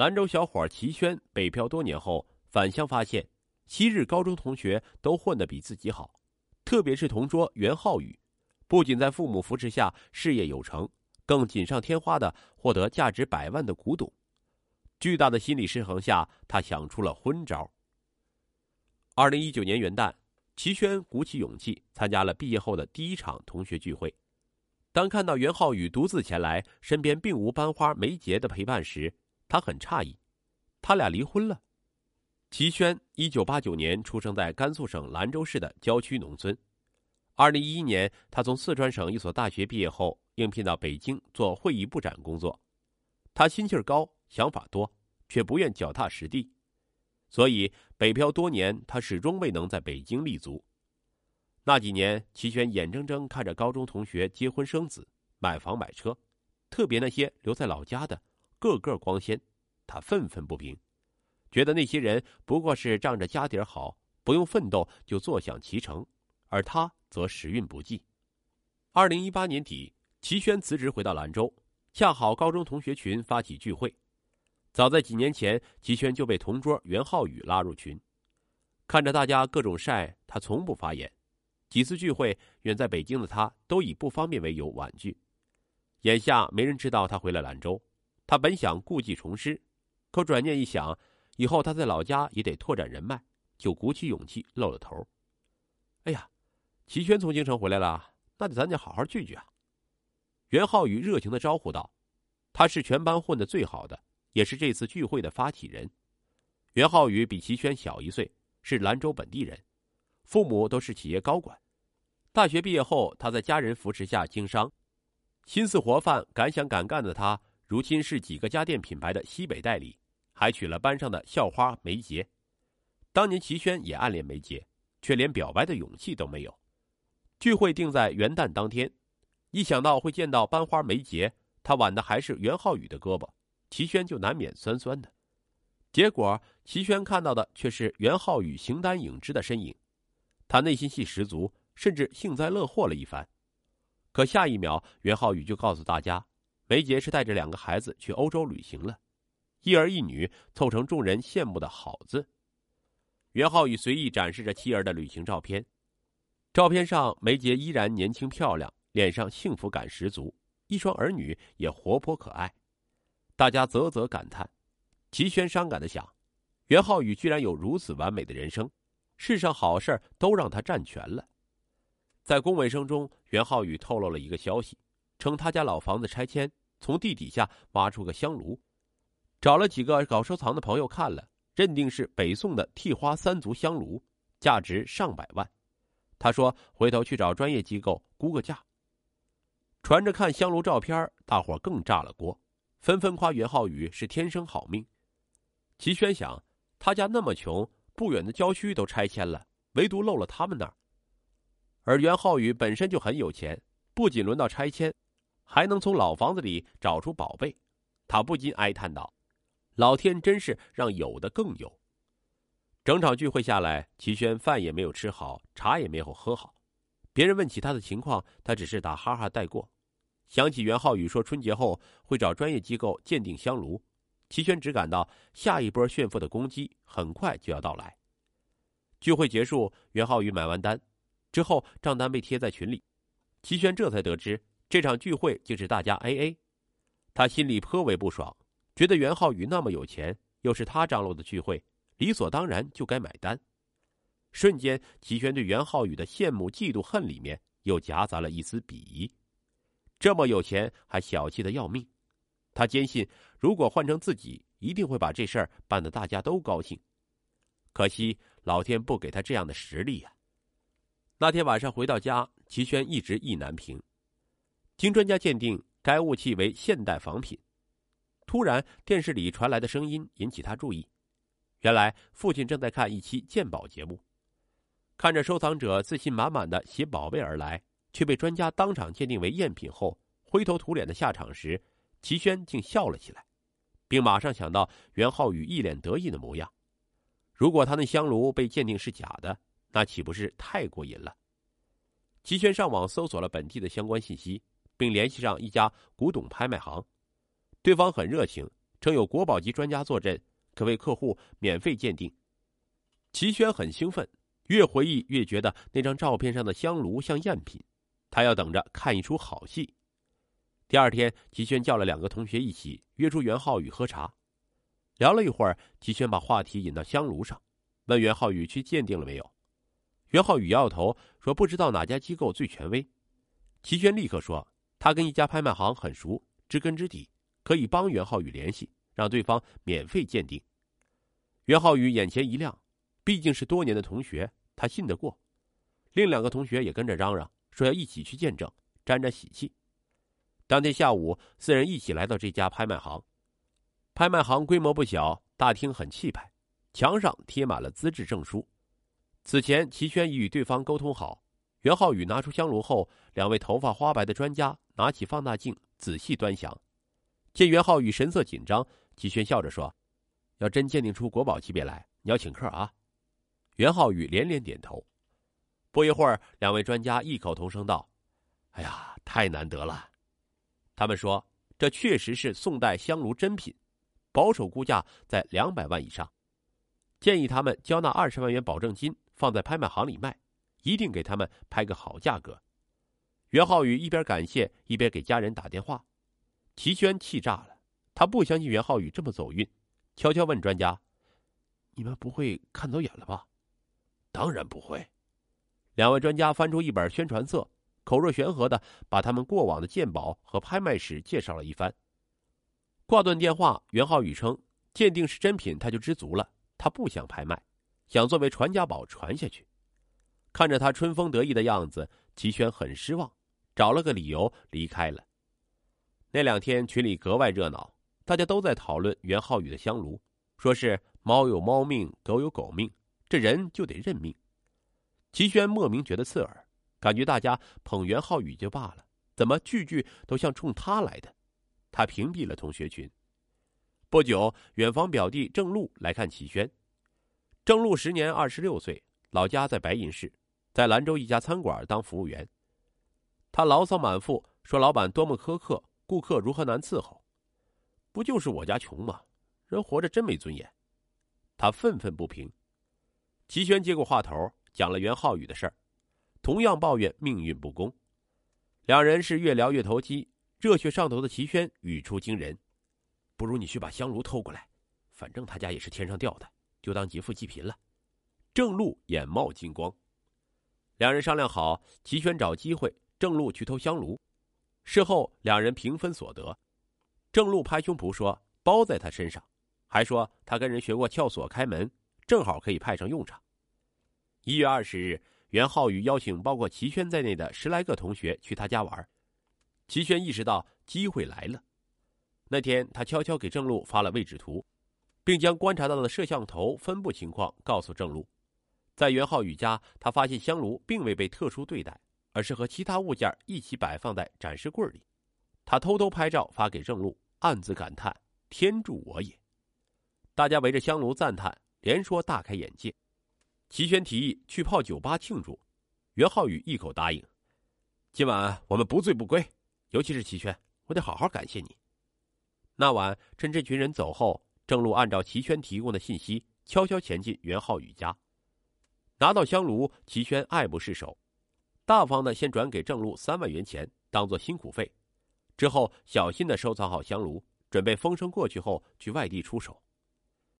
兰州小伙齐轩北漂多年后返乡，发现昔日高中同学都混得比自己好，特别是同桌袁浩宇，不仅在父母扶持下事业有成，更锦上添花的获得价值百万的古董。巨大的心理失衡下，他想出了昏招。二零一九年元旦，齐轩鼓起勇气参加了毕业后的第一场同学聚会。当看到袁浩宇独自前来，身边并无班花梅杰的陪伴时，他很诧异，他俩离婚了。齐轩一九八九年出生在甘肃省兰州市的郊区农村。二零一一年，他从四川省一所大学毕业后，应聘到北京做会议部展工作。他心气儿高，想法多，却不愿脚踏实地，所以北漂多年，他始终未能在北京立足。那几年，齐轩眼睁睁看着高中同学结婚生子、买房买车，特别那些留在老家的。个个光鲜，他愤愤不平，觉得那些人不过是仗着家底好，不用奋斗就坐享其成，而他则时运不济。二零一八年底，齐轩辞职回到兰州，恰好高中同学群发起聚会。早在几年前，齐轩就被同桌袁浩宇拉入群，看着大家各种晒，他从不发言。几次聚会，远在北京的他都以不方便为由婉拒。眼下没人知道他回了兰州。他本想故技重施，可转念一想，以后他在老家也得拓展人脉，就鼓起勇气露了头。哎呀，齐轩从京城回来了，那得咱得好好聚聚啊！袁浩宇热情的招呼道：“他是全班混的最好的，也是这次聚会的发起人。”袁浩宇比齐轩小一岁，是兰州本地人，父母都是企业高管。大学毕业后，他在家人扶持下经商，心思活泛、敢想敢干的他。如今是几个家电品牌的西北代理，还娶了班上的校花梅杰。当年齐轩也暗恋梅杰，却连表白的勇气都没有。聚会定在元旦当天，一想到会见到班花梅杰，他挽的还是袁浩宇的胳膊，齐轩就难免酸酸的。结果齐轩看到的却是袁浩宇形单影只的身影，他内心戏十足，甚至幸灾乐祸了一番。可下一秒，袁浩宇就告诉大家。梅杰是带着两个孩子去欧洲旅行了，一儿一女凑成众人羡慕的好字。袁浩宇随意展示着妻儿的旅行照片，照片上梅杰依然年轻漂亮，脸上幸福感十足，一双儿女也活泼可爱。大家啧啧感叹，齐轩伤感的想：袁浩宇居然有如此完美的人生，世上好事都让他占全了。在恭维声中，袁浩宇透露了一个消息，称他家老房子拆迁。从地底下挖出个香炉，找了几个搞收藏的朋友看了，认定是北宋的剃花三足香炉，价值上百万。他说：“回头去找专业机构估个价。”传着看香炉照片，大伙更炸了锅，纷纷夸袁浩宇是天生好命。齐轩想，他家那么穷，不远的郊区都拆迁了，唯独漏了他们那儿。而袁浩宇本身就很有钱，不仅轮到拆迁。还能从老房子里找出宝贝，他不禁哀叹道：“老天真是让有的更有。”整场聚会下来，齐轩饭也没有吃好，茶也没有喝好。别人问起他的情况，他只是打哈哈带过。想起袁浩宇说春节后会找专业机构鉴定香炉，齐轩只感到下一波炫富的攻击很快就要到来。聚会结束，袁浩宇买完单之后，账单被贴在群里，齐轩这才得知。这场聚会竟是大家 A A，他心里颇为不爽，觉得袁浩宇那么有钱，又是他张罗的聚会，理所当然就该买单。瞬间，齐轩对袁浩宇的羡慕、嫉妒、恨里面又夹杂了一丝鄙夷。这么有钱还小气的要命，他坚信如果换成自己，一定会把这事儿办得大家都高兴。可惜老天不给他这样的实力呀。那天晚上回到家，齐轩一直意难平。经专家鉴定，该雾气为现代仿品。突然，电视里传来的声音引起他注意。原来，父亲正在看一期鉴宝节目，看着收藏者自信满满的携宝贝而来，却被专家当场鉴定为赝品后，灰头土脸的下场时，齐轩竟笑了起来，并马上想到袁浩宇一脸得意的模样。如果他那香炉被鉴定是假的，那岂不是太过瘾了？齐轩上网搜索了本地的相关信息。并联系上一家古董拍卖行，对方很热情，称有国宝级专家坐镇，可为客户免费鉴定。齐轩很兴奋，越回忆越觉得那张照片上的香炉像赝品，他要等着看一出好戏。第二天，齐轩叫了两个同学一起约出袁浩宇喝茶，聊了一会儿，齐轩把话题引到香炉上，问袁浩宇去鉴定了没有。袁浩宇摇摇头说不知道哪家机构最权威。齐轩立刻说他跟一家拍卖行很熟，知根知底，可以帮袁浩宇联系，让对方免费鉴定。袁浩宇眼前一亮，毕竟是多年的同学，他信得过。另两个同学也跟着嚷嚷说要一起去见证，沾沾喜气。当天下午，四人一起来到这家拍卖行。拍卖行规模不小，大厅很气派，墙上贴满了资质证书。此前，齐轩已与对方沟通好。袁浩宇拿出香炉后，两位头发花白的专家拿起放大镜仔细端详。见袁浩宇神色紧张，齐轩笑着说：“要真鉴定出国宝级别来，你要请客啊。”袁浩宇连连点头。不一会儿，两位专家异口同声道：“哎呀，太难得了！”他们说：“这确实是宋代香炉珍品，保守估价在两百万以上。建议他们交纳二十万元保证金，放在拍卖行里卖，一定给他们拍个好价格。”袁浩宇一边感谢，一边给家人打电话。齐轩气炸了，他不相信袁浩宇这么走运，悄悄问专家：“你们不会看走眼了吧？”“当然不会。”两位专家翻出一本宣传册。口若悬河的把他们过往的鉴宝和拍卖史介绍了一番。挂断电话，袁浩宇称鉴定是真品，他就知足了。他不想拍卖，想作为传家宝传下去。看着他春风得意的样子，齐轩很失望，找了个理由离开了。那两天群里格外热闹，大家都在讨论袁浩宇的香炉，说是猫有猫命，狗有狗命，这人就得认命。齐轩莫名觉得刺耳。感觉大家捧袁浩宇就罢了，怎么句句都像冲他来的？他屏蔽了同学群。不久，远房表弟郑禄来看齐轩。郑禄时年二十六岁，老家在白银市，在兰州一家餐馆当服务员。他牢骚满腹，说老板多么苛刻，顾客如何难伺候。不就是我家穷吗？人活着真没尊严。他愤愤不平。齐轩接过话头，讲了袁浩宇的事儿。同样抱怨命运不公，两人是越聊越投机，热血上头的齐轩语出惊人：“不如你去把香炉偷过来，反正他家也是天上掉的，就当劫富济贫了。”郑路眼冒金光。两人商量好，齐轩找机会，郑路去偷香炉。事后两人平分所得，郑路拍胸脯说包在他身上，还说他跟人学过撬锁开门，正好可以派上用场。一月二十日。袁浩宇邀请包括齐轩在内的十来个同学去他家玩，齐轩意识到机会来了。那天，他悄悄给郑路发了位置图，并将观察到的摄像头分布情况告诉郑路。在袁浩宇家，他发现香炉并未被特殊对待，而是和其他物件一起摆放在展示柜里。他偷偷拍照发给郑璐，暗自感叹：“天助我也！”大家围着香炉赞叹，连说大开眼界。齐轩提议去泡酒吧庆祝，袁浩宇一口答应。今晚我们不醉不归，尤其是齐轩，我得好好感谢你。那晚，趁这群人走后，郑璐按照齐轩提供的信息，悄悄前进袁浩宇家。拿到香炉，齐宣爱不释手，大方的先转给郑路三万元钱，当做辛苦费。之后，小心的收藏好香炉，准备风声过去后去外地出手。